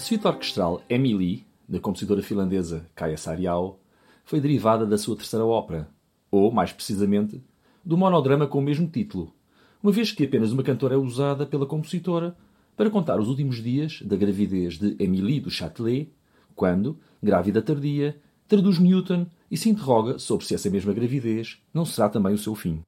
suíte orquestral Emily, da compositora finlandesa Kaija Saariaho, foi derivada da sua terceira ópera, ou, mais precisamente, do monodrama com o mesmo título, uma vez que apenas uma cantora é usada pela compositora para contar os últimos dias da gravidez de Émilie du Châtelet, quando, grávida tardia, traduz Newton e se interroga sobre se essa mesma gravidez não será também o seu fim.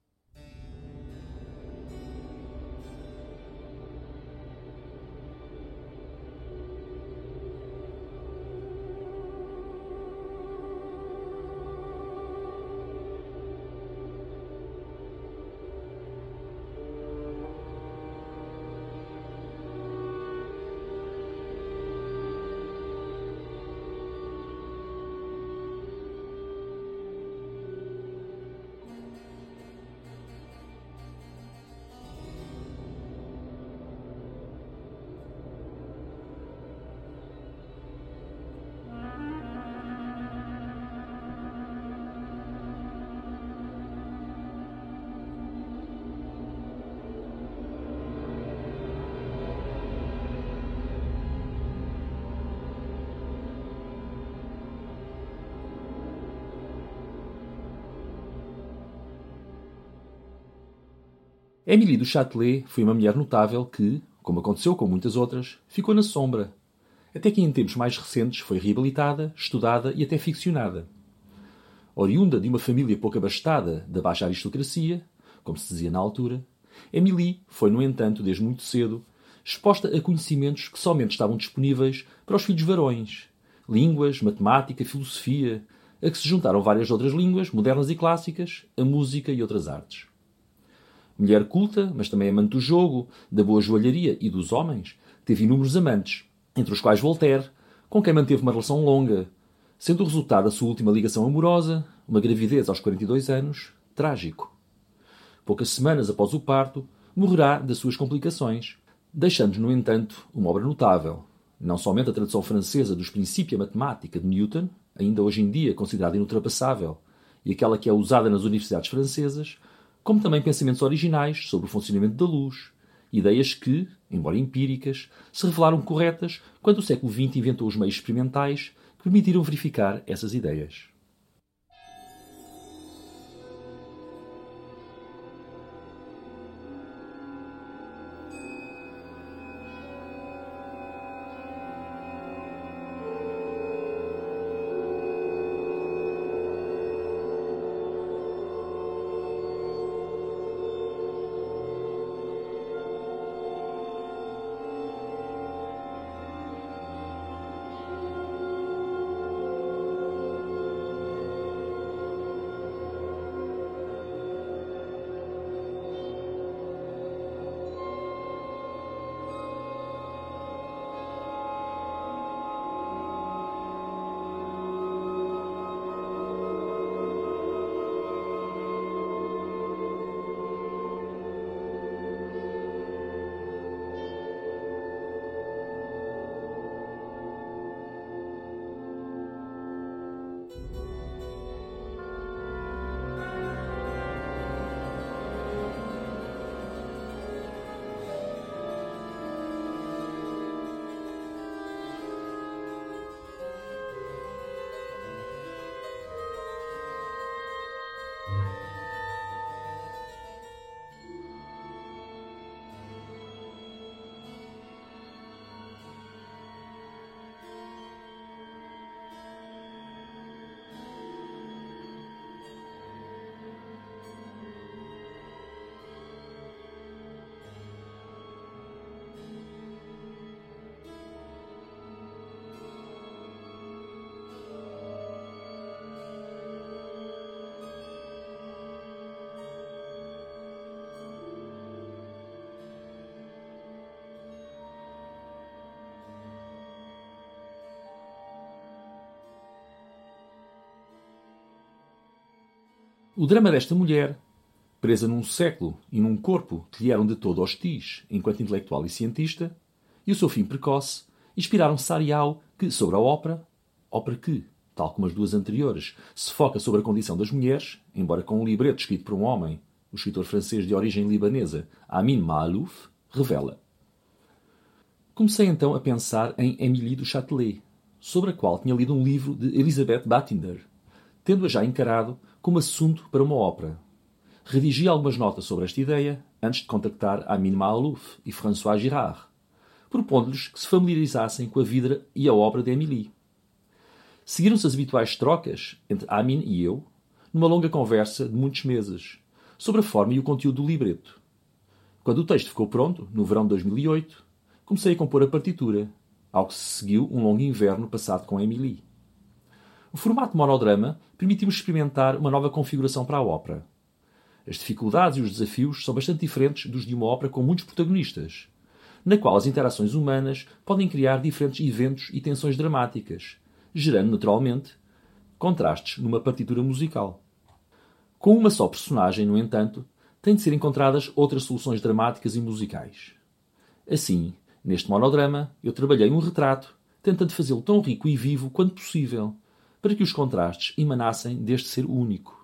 Émilie du Châtelet foi uma mulher notável que, como aconteceu com muitas outras, ficou na sombra, até que em tempos mais recentes foi reabilitada, estudada e até ficcionada. Oriunda de uma família pouco abastada da baixa aristocracia, como se dizia na altura, Émilie foi, no entanto, desde muito cedo, exposta a conhecimentos que somente estavam disponíveis para os filhos varões, línguas, matemática, filosofia, a que se juntaram várias outras línguas, modernas e clássicas, a música e outras artes. Mulher culta, mas também amante do jogo, da boa joalharia e dos homens, teve inúmeros amantes, entre os quais Voltaire, com quem manteve uma relação longa, sendo o resultado da sua última ligação amorosa, uma gravidez aos 42 anos, trágico. Poucas semanas após o parto, morrerá das suas complicações, deixando-nos, no entanto, uma obra notável, não somente a tradução francesa dos Princípia Matemática de Newton, ainda hoje em dia considerada inultrapassável, e aquela que é usada nas universidades francesas, como também pensamentos originais sobre o funcionamento da luz, ideias que, embora empíricas, se revelaram corretas quando o século XX inventou os meios experimentais que permitiram verificar essas ideias. O drama desta mulher, presa num século e num corpo que lhe eram de todo hostis enquanto intelectual e cientista, e o seu fim precoce, inspiraram Sarial que, sobre a ópera, ópera que, tal como as duas anteriores, se foca sobre a condição das mulheres, embora com um libreto escrito por um homem, o escritor francês de origem libanesa Amin Maalouf, revela. Comecei então a pensar em Émilie du Châtelet, sobre a qual tinha lido um livro de Elisabeth Battinder, tendo-a já encarado como assunto para uma ópera. Redigi algumas notas sobre esta ideia antes de contactar Amin Maalouf e François Girard, propondo-lhes que se familiarizassem com a vida e a obra de Émilie. Seguiram-se as habituais trocas entre Amin e eu, numa longa conversa de muitos meses, sobre a forma e o conteúdo do libreto. Quando o texto ficou pronto, no verão de 2008, comecei a compor a partitura, ao que se seguiu um longo inverno passado com Emily. O formato monodrama permitiu-me experimentar uma nova configuração para a ópera. As dificuldades e os desafios são bastante diferentes dos de uma ópera com muitos protagonistas, na qual as interações humanas podem criar diferentes eventos e tensões dramáticas, gerando, naturalmente, contrastes numa partitura musical. Com uma só personagem, no entanto, têm de ser encontradas outras soluções dramáticas e musicais. Assim, neste monodrama, eu trabalhei um retrato, tentando fazê-lo tão rico e vivo quanto possível, para que os contrastes emanassem deste ser único.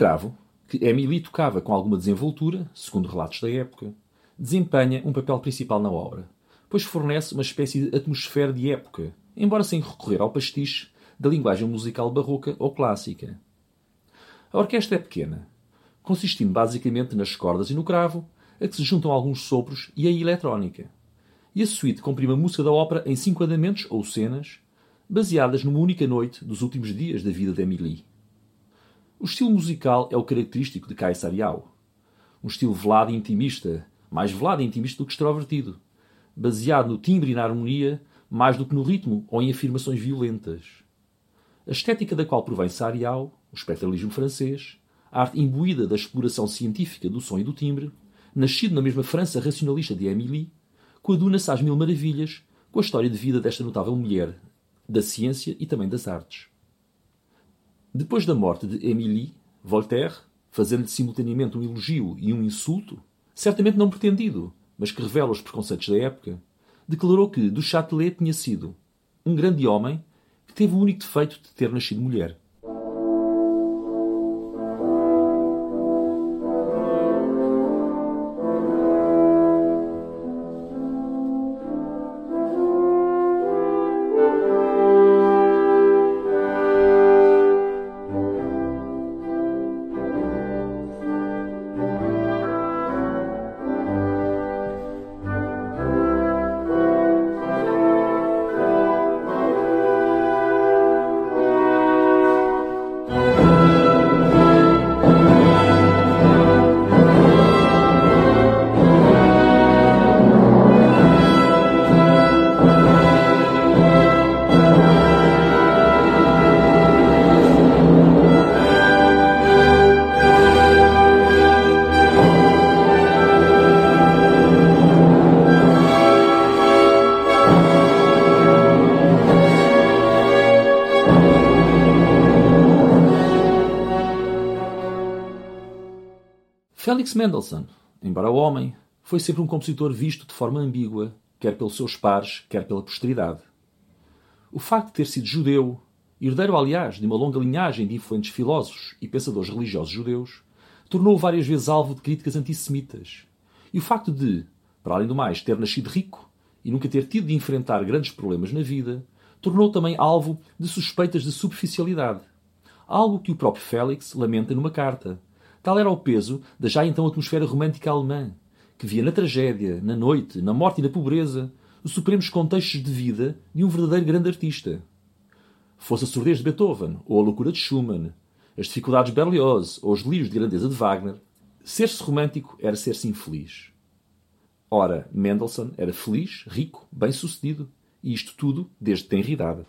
Cravo, que Emily tocava com alguma desenvoltura, segundo relatos da época, desempenha um papel principal na obra, pois fornece uma espécie de atmosfera de época, embora sem recorrer ao pastiche da linguagem musical barroca ou clássica. A orquestra é pequena, consistindo basicamente nas cordas e no cravo, a que se juntam alguns sopros e a eletrónica. E a suíte comprime a música da ópera em cinco andamentos ou cenas, baseadas numa única noite dos últimos dias da vida de Emily. O estilo musical é o característico de Caesarial. Um estilo velado e intimista, mais velado e intimista do que extrovertido, baseado no timbre e na harmonia, mais do que no ritmo ou em afirmações violentas. A estética da qual provém Sarial, o espectralismo francês, a arte imbuída da exploração científica do som e do timbre, nascido na mesma França racionalista de Émilie, coaduna-se às mil maravilhas com a história de vida desta notável mulher, da ciência e também das artes. Depois da morte de Émilie, Voltaire, fazendo-lhe simultaneamente um elogio e um insulto, certamente não pretendido, mas que revela os preconceitos da época, declarou que do Châtelet tinha sido um grande homem que teve o único defeito de ter nascido mulher. Mendelssohn, embora homem, foi sempre um compositor visto de forma ambígua, quer pelos seus pares, quer pela posteridade. O facto de ter sido judeu, herdeiro, aliás, de uma longa linhagem de influentes filósofos e pensadores religiosos judeus, tornou-o várias vezes alvo de críticas antissemitas. E o facto de, para além do mais, ter nascido rico e nunca ter tido de enfrentar grandes problemas na vida, tornou também alvo de suspeitas de superficialidade. Algo que o próprio Félix lamenta numa carta. Tal era o peso da já então atmosfera romântica alemã, que via na tragédia, na noite, na morte e na pobreza os supremos contextos de vida de um verdadeiro grande artista. Fosse a surdez de Beethoven, ou a loucura de Schumann, as dificuldades de Berlioz ou os delírios de grandeza de Wagner, ser-se romântico era ser-se infeliz. Ora, Mendelssohn era feliz, rico, bem-sucedido, e isto tudo desde tenra idade.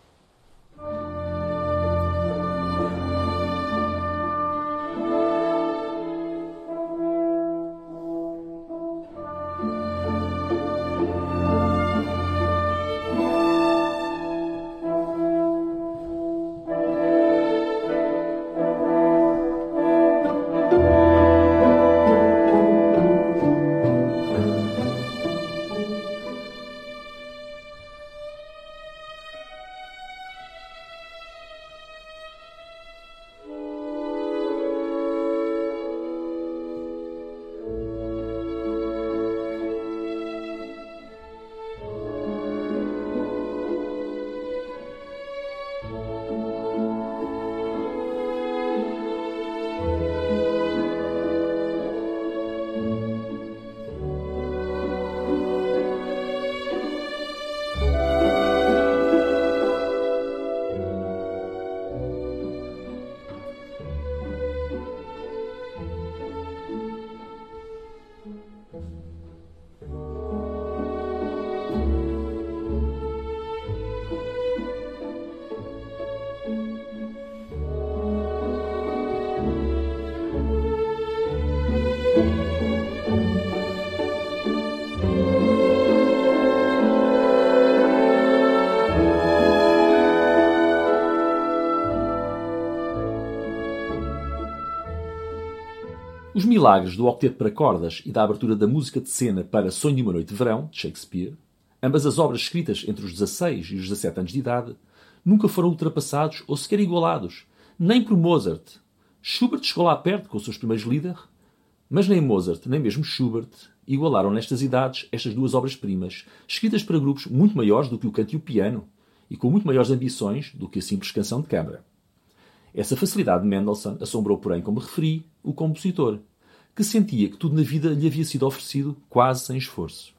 Os milagres do octeto para cordas e da abertura da música de cena para Sonho de uma Noite de Verão, de Shakespeare, ambas as obras escritas entre os 16 e os 17 anos de idade, nunca foram ultrapassados ou sequer igualados, nem por Mozart. Schubert chegou lá perto com os seus primeiros líderes, mas nem Mozart, nem mesmo Schubert igualaram nestas idades estas duas obras-primas, escritas para grupos muito maiores do que o canto e o piano, e com muito maiores ambições do que a simples canção de câmara. Essa facilidade de Mendelssohn assombrou, porém, como referi, o compositor, que sentia que tudo na vida lhe havia sido oferecido quase sem esforço.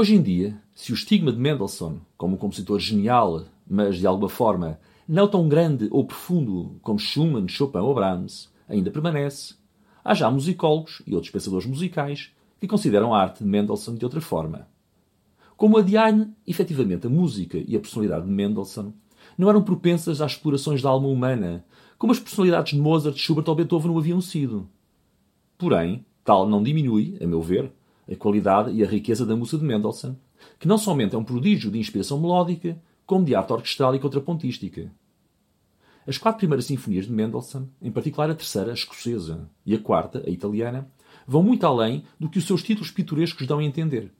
Hoje em dia, se o estigma de Mendelssohn como um compositor genial, mas de alguma forma não tão grande ou profundo como Schumann, Chopin ou Brahms, ainda permanece, há já musicólogos e outros pensadores musicais que consideram a arte de Mendelssohn de outra forma. Como adiar efetivamente a música e a personalidade de Mendelssohn não eram propensas às explorações da alma humana, como as personalidades de Mozart, Schubert ou Beethoven não haviam sido. Porém, tal não diminui, a meu ver, a qualidade e a riqueza da música de Mendelssohn, que não somente é um prodígio de inspiração melódica, como de arte orquestral e contrapontística. As quatro primeiras sinfonias de Mendelssohn, em particular a terceira, a escocesa, e a quarta, a italiana, vão muito além do que os seus títulos pitorescos dão a entender.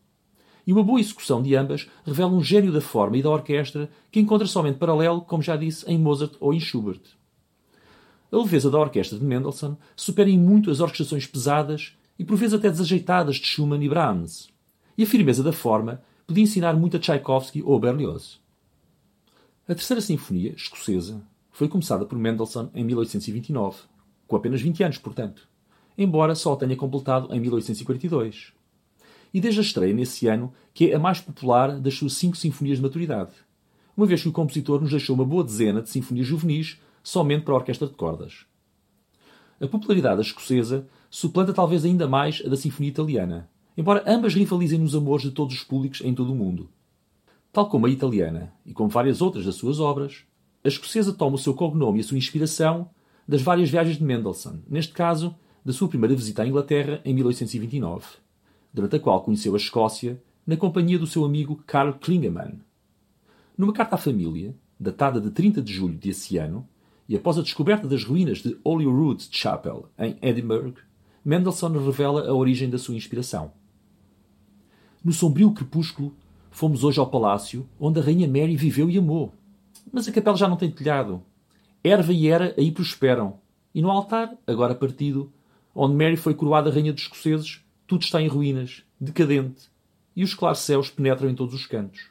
E uma boa execução de ambas revela um gênio da forma e da orquestra que encontra somente paralelo, como já disse, em Mozart ou em Schubert. A leveza da orquestra de Mendelssohn supera em muito as orquestrações pesadas e por vezes até desajeitadas de Schumann e Brahms. E a firmeza da forma podia ensinar muito a Tchaikovsky ou Berlioz. A terceira sinfonia, escocesa, foi começada por Mendelssohn em 1829, com apenas 20 anos, portanto, embora só a tenha completado em 1842. E desde a estreia nesse ano, que é a mais popular das suas cinco sinfonias de maturidade, uma vez que o compositor nos deixou uma boa dezena de sinfonias juvenis somente para a orquestra de cordas. A popularidade da escocesa suplanta talvez ainda mais a da sinfonia italiana, embora ambas rivalizem nos amores de todos os públicos em todo o mundo. Tal como a italiana, e como várias outras das suas obras, a escocesa toma o seu cognome e a sua inspiração das várias viagens de Mendelssohn, neste caso, da sua primeira visita à Inglaterra em 1829, durante a qual conheceu a Escócia na companhia do seu amigo Karl Klingemann. Numa carta à família, datada de 30 de julho desse ano, e após a descoberta das ruínas de Holyrood Chapel, em Edinburgh, Mendelssohn revela a origem da sua inspiração. No sombrio crepúsculo Fomos hoje ao palácio onde a Rainha Mary viveu e amou. Mas a capela já não tem telhado. Erva e Era aí prosperam. E no altar, agora partido, onde Mary foi coroada Rainha dos Escoceses, tudo está em ruínas, decadente. E os claros céus penetram em todos os cantos.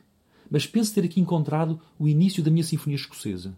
Mas penso ter aqui encontrado o início da minha sinfonia escocesa.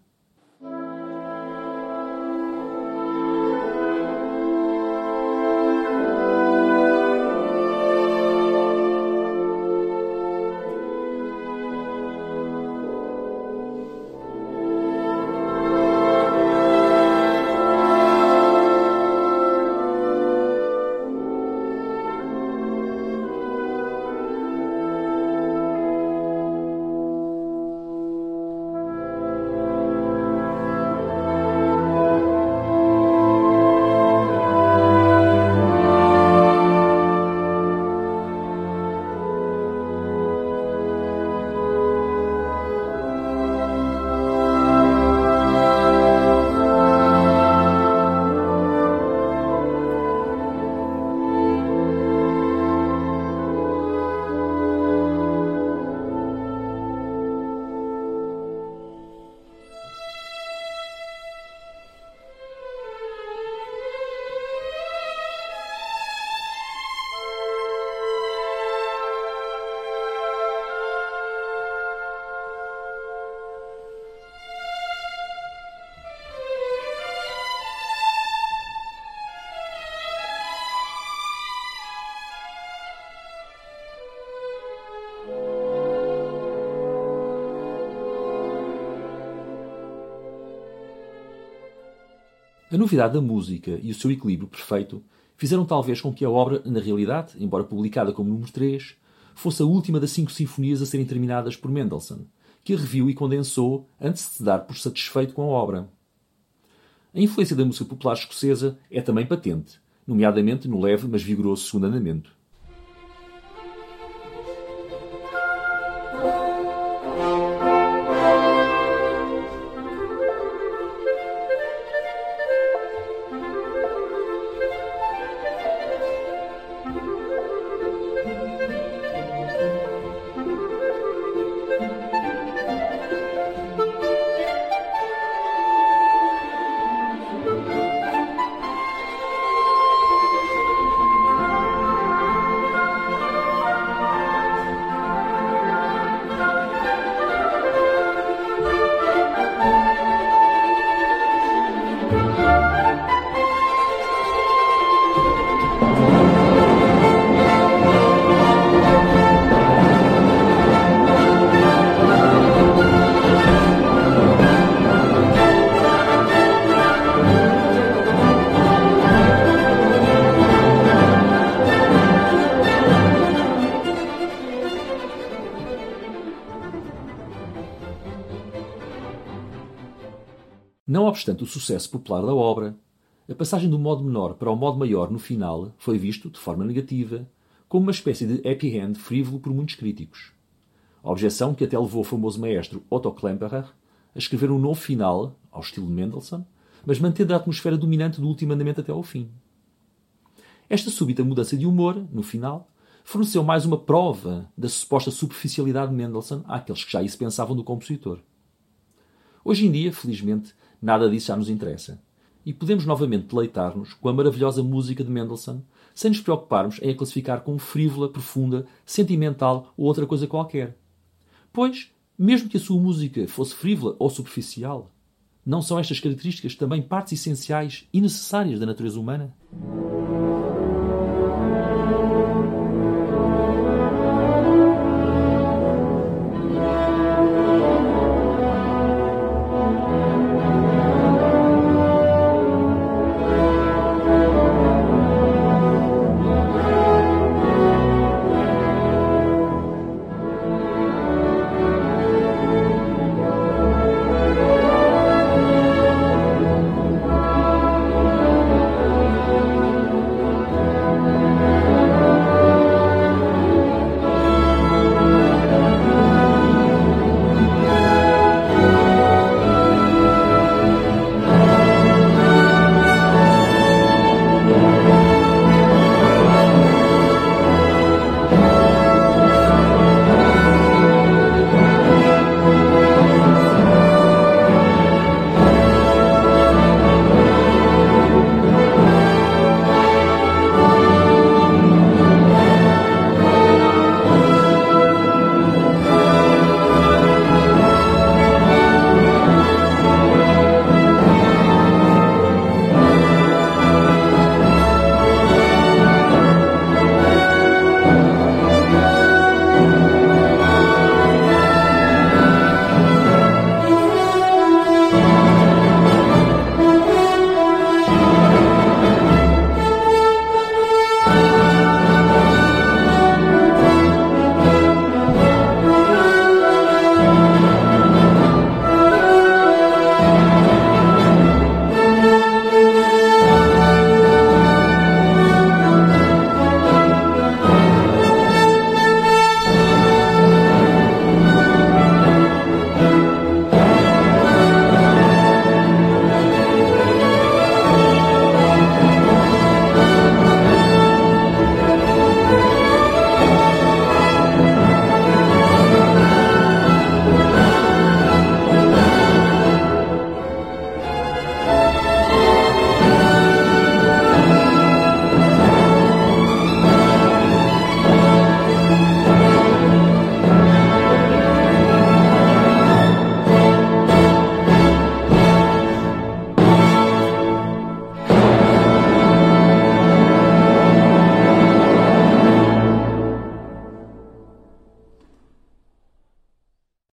Novidade da música e o seu equilíbrio perfeito fizeram talvez com que a obra, na realidade, embora publicada como número 3, fosse a última das cinco sinfonias a serem terminadas por Mendelssohn, que a reviu e condensou antes de se dar por satisfeito com a obra. A influência da música popular escocesa é também patente, nomeadamente no leve mas vigoroso segundo andamento. Obstante o sucesso popular da obra, a passagem do modo menor para o modo maior no final foi visto, de forma negativa, como uma espécie de happy end frívolo por muitos críticos. Objeção que até levou o famoso maestro Otto Klemperer a escrever um novo final, ao estilo de Mendelssohn, mas mantendo a atmosfera dominante do último andamento até ao fim. Esta súbita mudança de humor, no final, forneceu mais uma prova da suposta superficialidade de Mendelssohn àqueles que já isso pensavam do compositor. Hoje em dia, felizmente, nada disso já nos interessa. E podemos novamente deleitar-nos com a maravilhosa música de Mendelssohn, sem nos preocuparmos em a classificar como frívola, profunda, sentimental ou outra coisa qualquer. Pois, mesmo que a sua música fosse frívola ou superficial, não são estas características também partes essenciais e necessárias da natureza humana?